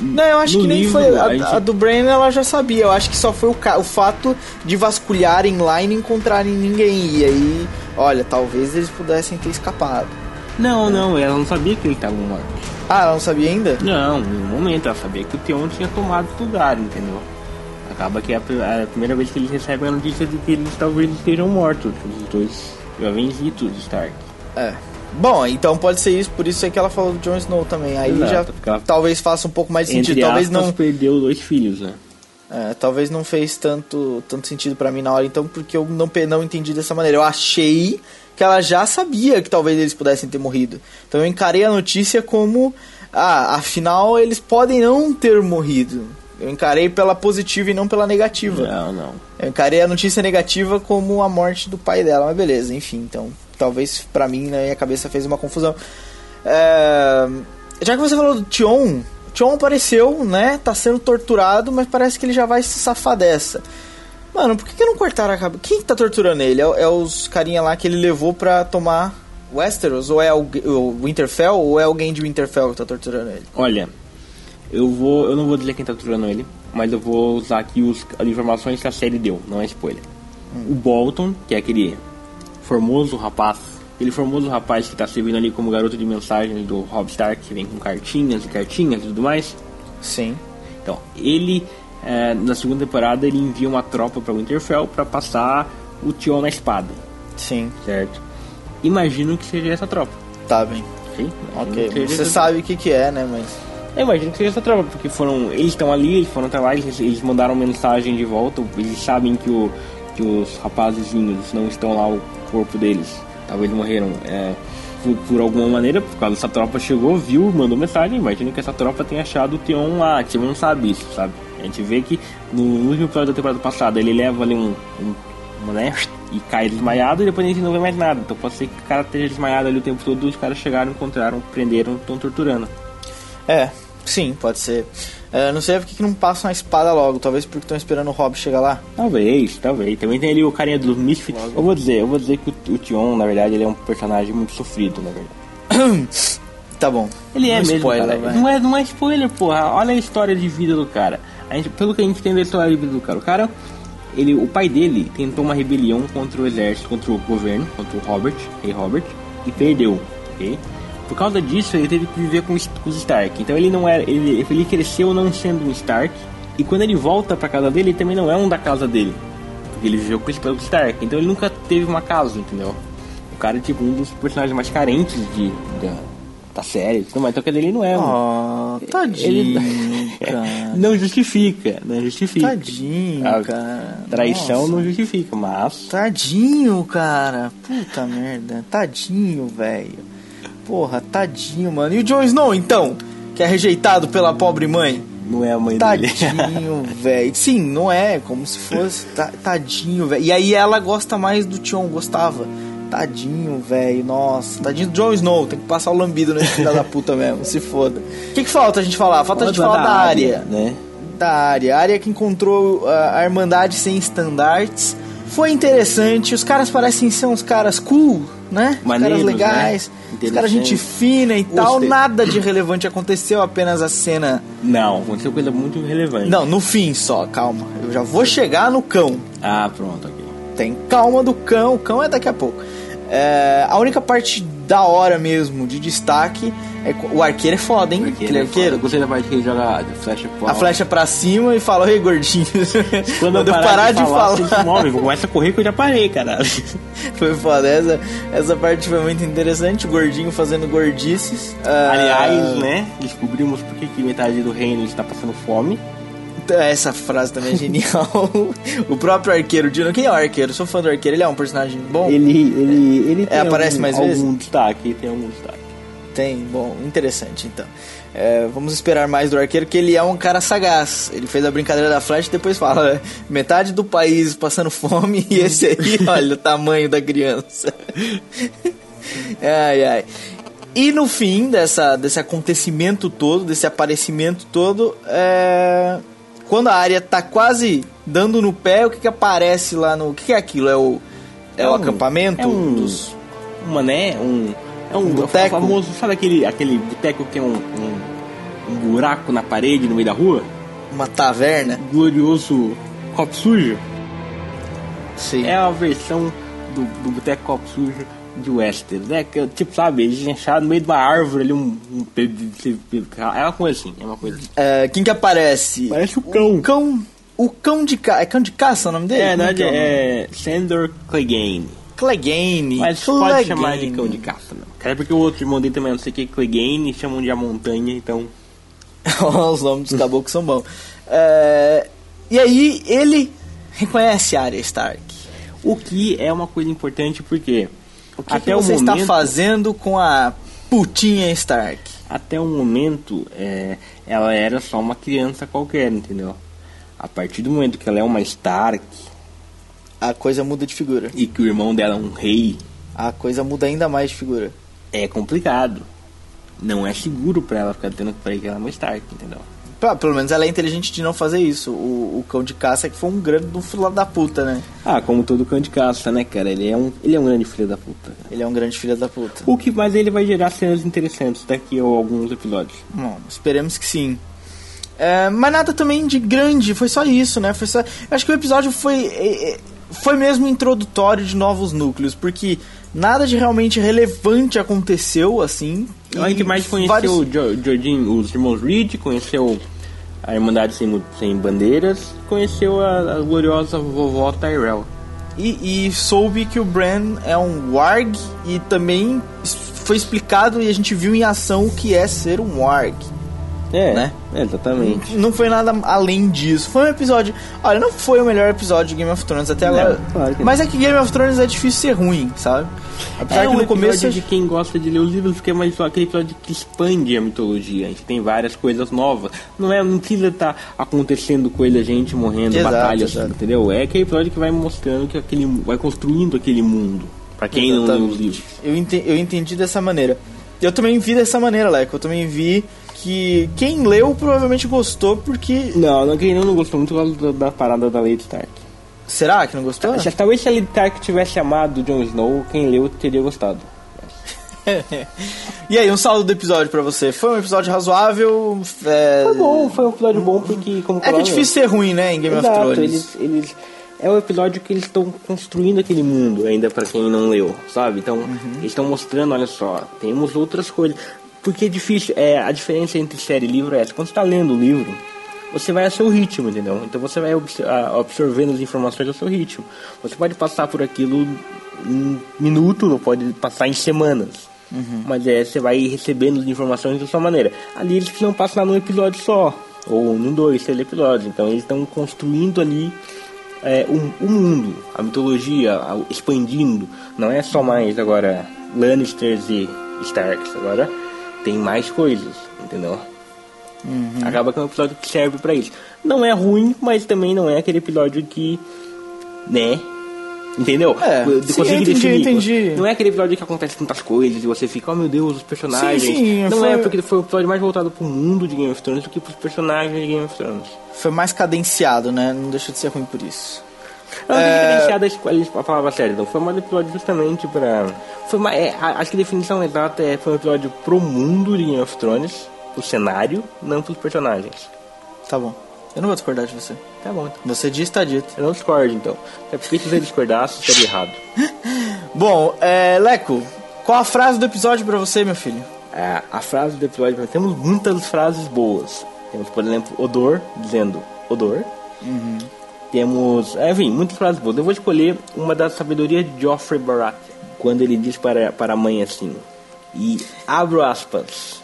Não, eu acho no que nem livro, foi. A, a gente- a do Brain ela já sabia. Eu acho que só foi o, o fato de vasculharem lá e não encontrarem ninguém. E aí, olha, talvez eles pudessem ter escapado. Não, não, ela não sabia que ele estava morto. Ah, ela não sabia ainda? Não, nenhum momento ela sabia que o Theon tinha tomado o lugar, entendeu? Acaba que é a, a primeira vez que eles recebem a notícia de que eles talvez estejam mortos, os dois jovenzitos Stark. É. Bom, então pode ser isso, por isso é que ela falou do Jon Snow também. Aí Exato, já talvez faça um pouco mais de sentido. Talvez aspas, não. perdeu dois filhos, né? É, talvez não fez tanto, tanto sentido pra mim na hora, então, porque eu não, não entendi dessa maneira. Eu achei que ela já sabia que talvez eles pudessem ter morrido. Então eu encarei a notícia como, ah, afinal eles podem não ter morrido. Eu encarei pela positiva e não pela negativa. Não, não. Eu encarei a notícia negativa como a morte do pai dela, mas beleza, enfim, então talvez pra mim na minha cabeça fez uma confusão. É, Já que você falou do Tion, Tion apareceu, né? Tá sendo torturado, mas parece que ele já vai se safar dessa. Mano, por que, que não cortaram a cabeça? Quem que tá torturando ele? É, é os carinha lá que ele levou pra tomar Westeros? Ou é o, o Winterfell? Ou é alguém de Winterfell que tá torturando ele? Olha, eu vou. Eu não vou dizer quem tá torturando ele, mas eu vou usar aqui os, as informações que a série deu, não é spoiler. O Bolton, que é aquele formoso rapaz, aquele formoso rapaz que tá servindo ali como garoto de mensagem do Rob Stark, que vem com cartinhas e cartinhas e tudo mais. Sim. Então, ele eh, na segunda temporada ele envia uma tropa para Winterfell para passar o Tion na espada, Sim. certo? Imagino que seja essa tropa. Tá bem. Sim, Ok. Você sabe o que, que é, né? Mas. Eu imagino que seja essa tropa, porque foram. Eles estão ali, eles foram até lá, eles, eles mandaram mensagem de volta, eles sabem que, o, que os não estão lá, o corpo deles. Talvez morreram. É, por, por alguma maneira, por causa dessa tropa chegou, viu, mandou mensagem. Imagina que essa tropa tenha achado o Tion lá, você não sabe isso, sabe? A gente vê que no último episódio da temporada passada ele leva ali um, um, né, e cai desmaiado e depois a gente não vê mais nada. Então pode ser que o cara esteja desmaiado ali o tempo todo os caras chegaram, encontraram, prenderam, estão torturando. É, sim, pode ser. É, não sei por que não passam a espada logo, talvez porque estão esperando o Rob chegar lá. Talvez, talvez. Também tem ali o carinha dos Misfits. Eu vou dizer, eu vou dizer que o, o Tion, na verdade, ele é um personagem muito sofrido, na verdade. [COUGHS] Tá bom. Ele é mesmo, spoiler. Não é, não é spoiler, porra. Olha a história de vida do cara. Gente, pelo que a gente tem da história de vida do cara, o cara, ele, o pai dele tentou uma rebelião contra o exército, contra o governo, contra o Robert, rei Robert, e perdeu, ok? Por causa disso, ele teve que viver com os, Stark. Então ele não era, ele, ele cresceu não sendo um Stark. E quando ele volta pra casa dele, ele também não é um da casa dele. Porque ele viveu com os Stark. Então ele nunca teve uma casa, entendeu? O cara é tipo um dos personagens mais carentes de, da, da série. e tudo mais. Então dizer, ele não é um. Oh, tadinho, Ele- [LAUGHS] cara. não justifica, não justifica. Tadinho, A cara. Traição Nossa. não justifica, mas. Tadinho, cara. Puta merda. Tadinho, velho. Porra, tadinho, mano. E o Jon Snow, então? Que é rejeitado pela pobre mãe? Não é a mãe dele. Tadinho, [LAUGHS] velho. Sim, não é. Como se fosse. Ta- Tadinho, velho. E aí ela gosta mais do Tion, gostava. Tadinho, velho. Nossa. Tadinho do Jon Snow. Tem que passar o lambido nesse filho da puta mesmo. Se foda. O que, que falta a gente falar? Falta a gente falar da área. né? Da área. A área que encontrou a, a Irmandade sem estandartes. Foi interessante. Os caras parecem ser uns caras cool, né? Os Maneiros, caras legais. né? Os caras gente fina e tal. Gostei. Nada de relevante aconteceu. Apenas a cena Não, aconteceu coisa muito relevante. não, no fim só, calma. Eu já vou chegar no cão. Ah, pronto, ok. Tem calma do cão, o cão é daqui a pouco. É, a única parte da hora mesmo, de destaque, é o arqueiro é foda, hein? Aquele é arqueiro. Gostei da parte que ele joga a flecha pro A flecha pra cima e fala, ei gordinho. Quando eu parar, de falar, você se move. Começa a correr que eu já parei, caralho. [LAUGHS] foi foda. Essa, essa parte foi muito interessante. O gordinho fazendo gordices. Ah, Aliás, né? Descobrimos por que metade do reino está passando fome. Essa frase também é genial. [LAUGHS] o próprio arqueiro, Dino. Quem é o arqueiro? Sou fã do arqueiro. Ele é um personagem bom? Ele, ele, ele tem É, aparece algum, mais algum vezes? destaque, tem algum destaque. Tem, bom, interessante então. É, vamos esperar mais do arqueiro, que ele é um cara sagaz. Ele fez a brincadeira da flecha e depois fala: né, metade do país passando fome e esse aí, [LAUGHS] olha o tamanho da criança. [LAUGHS] ai, ai. E no fim dessa, desse acontecimento todo, desse aparecimento todo, é, quando a área tá quase dando no pé, o que que aparece lá no. O que, que é aquilo? É o, é É o um- acampamento é um- dos. Uma, né? Um, é um, Um boteco? famoso, sabe aquele, aquele boteco que tem um, um, um buraco na parede no meio da rua? Uma taverna? Glorioso copo sujo? Sim. É a versão do, do boteco copo sujo de Westeros, né? Que, tipo, sabe, eles acharam no meio de uma árvore ali um, um É uma coisa assim, é uma coisa assim. É, quem que aparece? Parece o cão. O cão. O cão de caça. É cão de caça o nome dele? É, na verdade o nome? é Sandor Clegane. Clegane. Mas pode Clegane. chamar de cão de caça, não. Cara, porque o outro irmão dele também não sei o que, Clegane, chamam de a montanha, então. [LAUGHS] Os nomes dos caboclos são bons. É, e aí, ele reconhece a Arya Stark. O que é uma coisa importante porque O que, até que você momento, está fazendo com a putinha Stark? até o momento é, ela era só uma criança qualquer, entendeu? A partir do momento que ela é uma Stark A coisa muda de figura. e que o irmão dela é um rei, A coisa muda ainda mais de figura. é complicado. Não é seguro pra ela ficar tendo que ela é uma Stark, entendeu? Pá, Pelo menos ela é inteligente de não fazer isso. O, o cão de caça é que foi um grande do filho da puta, né? Ah, como todo cão de caça, né, cara? Ele é um, ele é um grande filho da puta. Ele é um grande filho da puta. O que mais ele vai gerar cenas interessantes daqui a alguns episódios. Bom, esperemos que sim. É, mas nada também de grande, foi só isso, né? Foi só. Acho que o episódio foi. é, é, Foi mesmo introdutório de novos núcleos, porque nada de realmente relevante aconteceu, assim. A gente mais conheceu vários- o Jo- Jorginho, os irmãos Reed, conheceu a Irmandade Sem, Sem Bandeiras, conheceu a, a gloriosa vovó Tyrell. E, e soube que o Bran é um warg e também foi explicado e a gente viu em ação o que é ser um warg. É, né? exatamente. Não foi nada além disso. Foi um episódio. Olha, não foi o melhor episódio de Game of Thrones até Não, agora. claro que não. Mas é que Game of Thrones é difícil ser ruim, sabe? Apesar É que um no começo. episódio de quem gosta de ler os livros, porque é mais aquele episódio que expande a mitologia. A gente tem várias coisas novas. Não é, não precisa estar acontecendo coisa, gente morrendo, Exato, batalhas, exato. entendeu? É aquele episódio que vai mostrando que aquele vai construindo aquele mundo. Pra quem não lê os Exatamente. livros. Eu, ente- eu entendi dessa maneira. Eu também vi dessa maneira, Leco. Eu também vi que quem leu provavelmente gostou, porque. Não, não, quem não, gostou muito da, da parada da Lady Stark. Será que não gostou? Se- Talvez se a Lady Stark tivesse amado Jon Snow, quem leu teria gostado. [LAUGHS] e aí, um saldo do episódio pra você? Foi um episódio razoável? É, Foi bom, foi um episódio bom porque, como É que é difícil ser ruim, né, em Game of Exato, Thrones. eles, eles é o episódio que eles estão construindo aquele mundo ainda pra quem não leu, sabe? Então Uhum. eles estão mostrando, olha só, temos outras coisas. Porque é difícil, é a diferença entre série e livro é essa. Quando você tá lendo o livro, você vai a seu ritmo, entendeu? Então você vai a- absorvendo as informações ao seu ritmo. Você pode passar por aquilo em minuto, não pode passar em semanas. Mas é, você vai recebendo as informações da sua maneira. Ali eles precisam passar num episódio só, ou num dois, três episódios. Então eles estão construindo ali é, o, o mundo, a mitologia, a- expandindo. Não é só mais agora Lannisters e Starks, agora tem mais coisas, entendeu? Acaba que é um episódio que serve pra isso. Não é ruim, mas também não é aquele episódio que, né? Entendeu? É, eu entendi, definir. entendi. Não é aquele episódio que acontece tantas coisas e você fica, oh meu Deus, os personagens. Sim, sim, não foi- é porque foi o episódio mais voltado pro mundo de Game of Thrones do que pros personagens de Game of Thrones. Foi mais cadenciado, né? Não deixou de ser ruim por isso. Não, É. diferenciado a palavra séria, então foi um episódio justamente pra. Foi uma, é, acho que a definição exata é foi um episódio pro mundo de Game of Thrones, pro cenário, não pros personagens. Tá bom. Eu não vou discordar de você. Tá bom, então. Você disse, tá dito. Eu não discordo então. É porque se você discordasse, estaria errado. [LAUGHS] Bom, é, Leco, qual a frase do episódio pra você, meu filho? É, a frase do episódio, nós temos muitas frases boas. Temos, por exemplo, odor, dizendo odor. Temos, é, enfim, muitas frases boas. Eu vou escolher uma da sabedoria de Geoffrey Baratheon, quando ele diz para, para a mãe assim, e abro aspas,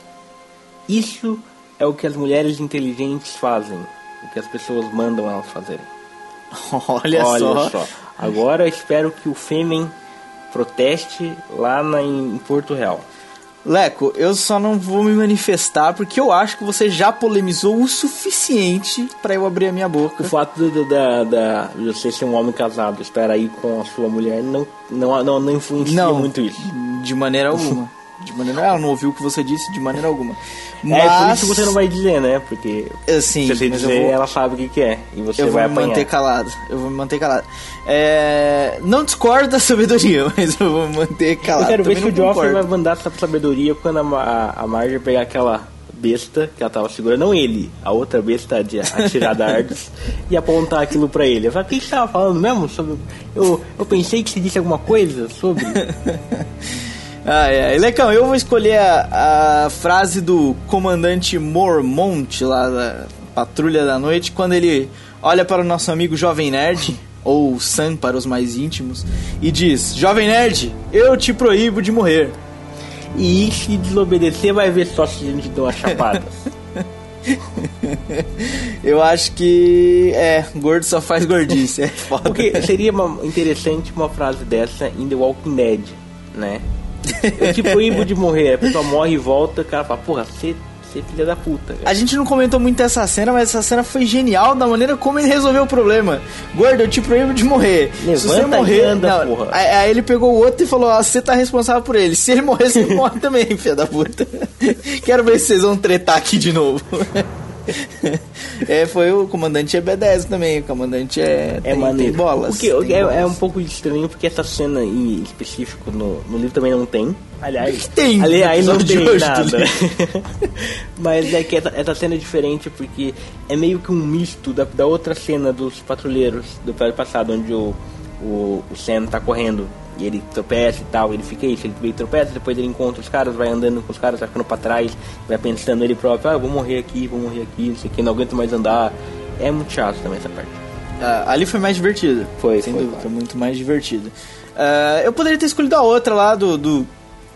isso é o que as mulheres inteligentes fazem, o que as pessoas mandam elas fazerem. [LAUGHS] Olha, só. Agora eu espero que o Fêmen proteste lá na, em Porto Real. Leco, eu só não vou me manifestar porque eu acho que você já polemizou o suficiente pra eu abrir a minha O boca. fato do- da, da, de você ser um homem casado, estar aí com a sua mulher, não, não, não, não influencia Não, muito isso. de maneira [LAUGHS] alguma. De maneira ela não ouviu o que você disse de maneira alguma. Mas, É por isso que você não vai dizer, né? Porque Assim, se você mas dizer, vou, ela sabe o que, que é. E você eu vou vai me apanhar. manter calado. Eu vou me manter calado. É, não discordo da sabedoria, [LAUGHS] mas eu vou me manter calado. Eu quero ver Também se o Joffrey vai mandar essa sabedoria quando a, a, a Marjorie pegar aquela besta que ela tava segurando, não ele, a outra besta de atirar dardos, [LAUGHS] e apontar aquilo pra ele. Eu falei, o que você tava falando mesmo? Sobre... Eu, eu pensei que você disse alguma coisa sobre. [LAUGHS] Ai, ai. Lecão, eu vou escolher a, a frase do comandante Mormont lá da Patrulha da Noite, quando ele olha para o nosso amigo Jovem Nerd, [LAUGHS] ou Sam para os mais íntimos, e diz: Jovem Nerd, eu te proíbo de morrer. E se desobedecer, vai ver só se a gente dá uma chapada. [LAUGHS] Eu acho que. É, gordo só faz gordice. É. [LAUGHS] Porque seria uma- interessante uma frase dessa em The Walking Dead, né? Eu te proíbo de morrer, a pessoa morre e volta, o cara fala, porra, você é filha da puta. cara." A gente não comentou muito essa cena, mas essa cena foi genial da maneira como ele resolveu o problema. Gordo, eu te proíbo de morrer. Se você Levanta morrer. anda, não, porra. Aí, aí ele pegou o outro e falou: Ó, você tá responsável por ele. Se ele morrer, você [LAUGHS] morre também, filha da puta. [LAUGHS] Quero ver se vocês vão tretar aqui de novo. [LAUGHS] [LAUGHS] é, foi o comandante E10 também. O comandante é. É tem, maneiro. tem bolas. O que, tem é, é bolas. um pouco estranho porque essa cena em específico no, no livro também não tem. Aliás, que tem aliás não tem hoje nada. [LAUGHS] Mas é que essa, essa cena é diferente porque é meio que um misto da, da outra cena dos patrulheiros do episódio passado, onde o, o, o Sam tá correndo e ele tropeça e tal, ele fica isso, ele meio tropeça, depois ele encontra os caras, vai andando com os caras, vai ficando pra trás, vai pensando ele próprio, ah, eu vou morrer aqui, vou morrer aqui, não sei o que, não aguento mais andar. É muito chato também essa parte. Ah, ali foi mais divertido. Foi, sem foi, dúvida, foi muito mais divertido. Ah, eu poderia ter escolhido a outra lá do, do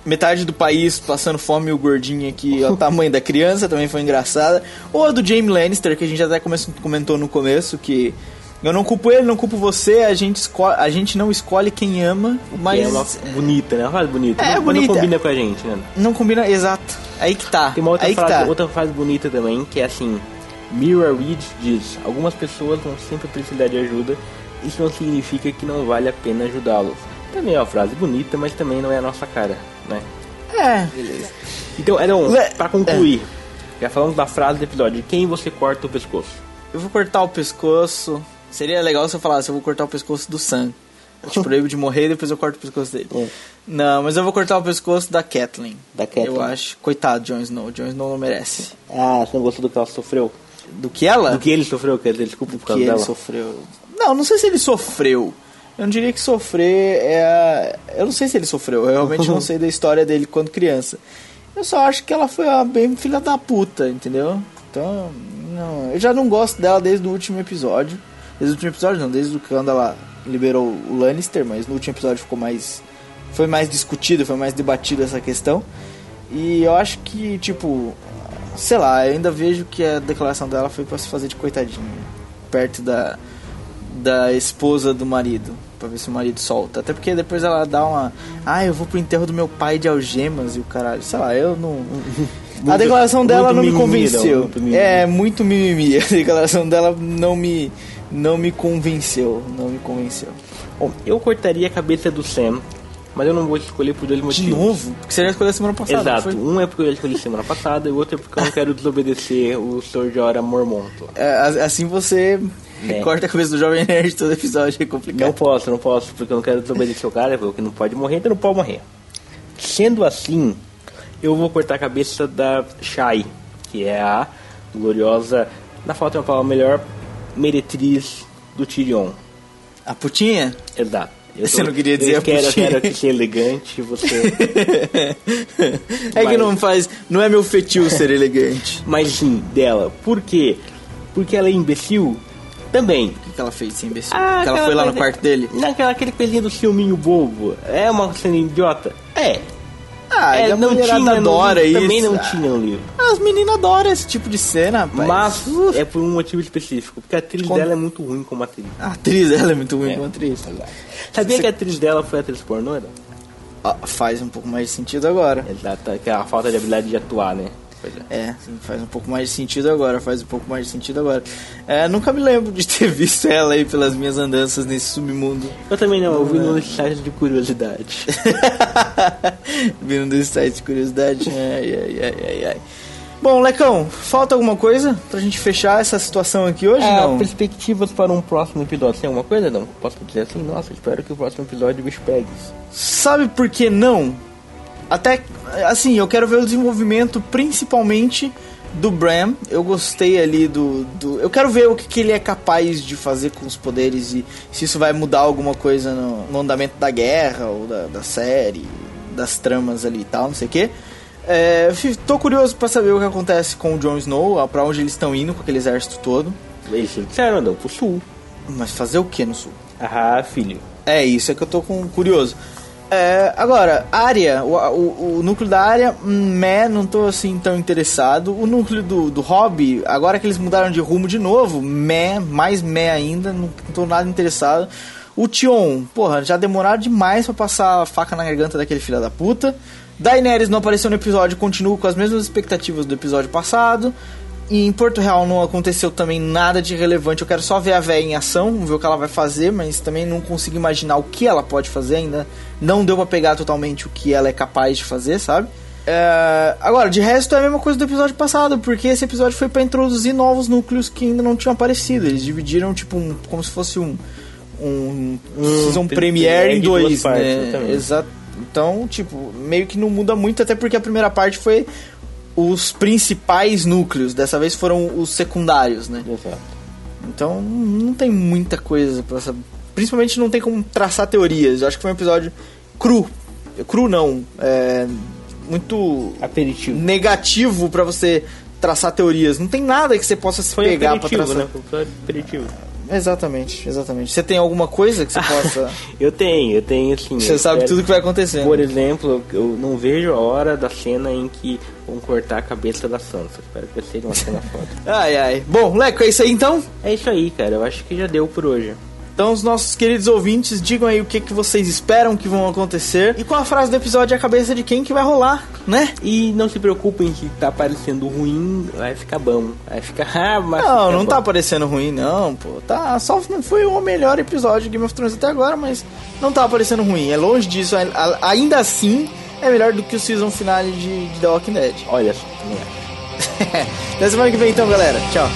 metade do país passando fome e o gordinho aqui, o [LAUGHS] tamanho da criança, também foi engraçada. Ou a do Jamie Lannister, que a gente até comentou no começo, que eu não culpo ele, não culpo você, a gente, escolhe, a gente não escolhe quem ama, mas... É uma bonita, né? Uma frase bonita. É, não, bonita. não combina com a gente, né? Não combina, exato. Aí que tá. Tem uma outra Aí frase, tá. outra frase bonita também, que é assim... Mira Reed diz, algumas pessoas vão sempre precisar de ajuda, isso não significa que não vale a pena ajudá-los. Também é uma frase bonita, mas também não é a nossa cara, né? É. Então, Edon, Le- pra concluir, já falamos da frase do episódio, quem você corta o pescoço. Eu vou cortar o pescoço. Seria legal se eu falasse, eu vou cortar o pescoço do Sam. Eu te proíbo de morrer e depois eu corto o pescoço dele. É. Não, mas eu vou cortar o pescoço da Kathleen. Da Catelyn. Eu acho. Coitado Jon Snow. Jon Snow não merece. Ah, você não gostou do que ela sofreu? Do que ela? Do que ele sofreu, quer dizer, desculpa por que causa ele dela. sofreu. Não, não sei se ele sofreu. Eu não diria que sofrer é. Eu não sei se ele sofreu. Eu realmente não [LAUGHS] sei da história dele quando criança. Eu só acho que ela foi uma bem filha da puta, entendeu? Então, não. Eu já não gosto dela desde o último episódio. Desde o último episódio, não, desde quando ela liberou o Lannister, mas no último episódio ficou mais. Foi mais discutido, foi mais debatido essa questão. E eu acho que, tipo, sei lá, eu ainda vejo que a declaração dela foi pra se fazer de coitadinha. Perto da, da esposa do marido. Pra ver se o marido solta. Até porque depois ela dá uma. Ah, eu vou pro enterro do meu pai de algemas e o caralho. Sei lá, eu não. A Muito- declaração dela muito não me não, convenceu. muito mimimi. é, muito mimimi. [LAUGHS] A declaração dela não me. Não me convenceu. Não me convenceu. Bom, eu cortaria a cabeça do Sam, mas eu não vou escolher por dois De motivos. novo? Porque você já escolheu semana passada. não Exato. foi? Um é porque eu já escolhi semana passada e o outro é porque eu não quero desobedecer o Sr. Jorah Mormont. É, assim você É. corta a cabeça do Jovem Nerd todo episódio. É complicado. Não posso, não posso, porque eu não quero desobedecer o cara, porque não pode morrer, então não pode morrer. Sendo assim, eu vou cortar a cabeça da Shai, que é a gloriosa, na falta de uma palavra melhor, meretriz do Tyrion. A putinha? Exato. Eu Você não queria dizer eu a quero, eu putinha? quero que ser elegante, você... [LAUGHS] É que Mas- não faz. Não é meu fetil ser elegante. Mas sim, dela. Por quê? Porque ela é imbecil? Também. O que, que ela fez, esse imbecil? Ah, que ela foi lá no quarto dele? Naquela aquele coisinha do filminho bobo. É uma cena idiota? É. Ah, é a não tinha no adora livro, isso. Também não Ah, tinha no livro. As meninas adoram esse tipo de cena, rapaz. Mas Uf, é por um motivo específico. Porque a atriz dela é muito ruim como atriz. A atriz dela é muito ruim É. como atriz. Sabia Você- que a atriz dela foi atriz pornô? Ah, faz um pouco mais de sentido agora. Exato, que é a falta de habilidade de atuar, né? Pois é. É, faz um pouco mais de sentido agora, faz um pouco mais de sentido agora. É, nunca me lembro de ter [LAUGHS] visto ela aí pelas minhas andanças nesse submundo. Eu também não, eu vi no site de curiosidade. [LAUGHS] Vindo desse site de curiosidade. Ai, ai, ai, ai, ai. Bom, Lecão, falta alguma coisa pra gente fechar essa situação aqui hoje? Ah, não? perspectivas para um próximo episódio. Tem alguma coisa? Não? Posso dizer assim? Nossa, espero que o próximo episódio bicho pegue. Sabe por que não? Até, assim, eu quero ver o desenvolvimento principalmente do Bram. Eu gostei ali do... do eu quero ver o que, que ele é capaz de fazer com os poderes e se isso vai mudar alguma coisa no, no andamento da guerra ou da, da série, das tramas ali e tal, não sei o que. É, tô curioso pra saber o que acontece com o Jon Snow, a- pra onde eles estão indo com aquele exército todo. Eles disseram, não, pro sul. Mas fazer o que no sul? Ah, filho. É isso, é que eu tô com, curioso. É, agora, área, o, o, o núcleo da área, hum, meh, não tô assim tão interessado. O núcleo do, do hobby, agora que eles mudaram de rumo de novo, meh, mais meh ainda, não, tô nada interessado. O Tion, porra, já demoraram demais pra passar a faca na garganta daquele filho da puta. Daenerys não apareceu no episódio, continuo com as mesmas expectativas do episódio passado. E em Porto Real não aconteceu também nada de relevante. Eu quero só ver a véia em ação, ver o que ela vai fazer, mas também não consigo imaginar o que ela pode fazer ainda. Não deu pra pegar totalmente o que ela é capaz de fazer, sabe? É, Agora, de resto é a mesma coisa do episódio passado, porque esse episódio foi pra introduzir novos núcleos que ainda não tinham aparecido. Eles dividiram, tipo, um- como se fosse um. Um. season pre- premiere em dois, né? exatamente. Exato. Então, tipo, meio que não muda muito, até porque a primeira parte foi os principais núcleos. Dessa vez foram os secundários, né? Exato. Então não tem muita coisa pra saber. Principalmente não tem como traçar teorias. Eu acho que foi um episódio cru. Cru não. É muito Aperitivo. negativo pra você traçar teorias. Não tem nada que você possa se Foi pegar pra traçar. né? Foi aperitivo. Exatamente, exatamente. Você tem alguma coisa que você [LAUGHS] possa. Eu tenho, eu tenho assim. Você eu sabe espero- tudo que vai acontecer. Por né? exemplo, eu não vejo a hora da cena em que vão cortar a cabeça da Sansa. Espero que seja uma cena foda. Ai, ai. Bom, Leco, é isso aí então? É isso aí, cara. Eu acho que já deu por hoje. Então, os nossos queridos ouvintes, digam aí o que, que vocês esperam que vão acontecer. E qual a frase do episódio é a cabeça de quem que vai rolar, né? E não se preocupem se tá parecendo ruim, vai ficar bom. Vai ficar. [LAUGHS] Ah, mas Não, não bom. tá parecendo ruim, não, pô. Tá, só não foi o melhor episódio de Game of Thrones até agora, mas não tá parecendo ruim. É longe disso. A- Ainda assim, é melhor do que o season finale de, de The Walking Dead. Olha só, também acho. Até semana que vem então, galera. Tchau.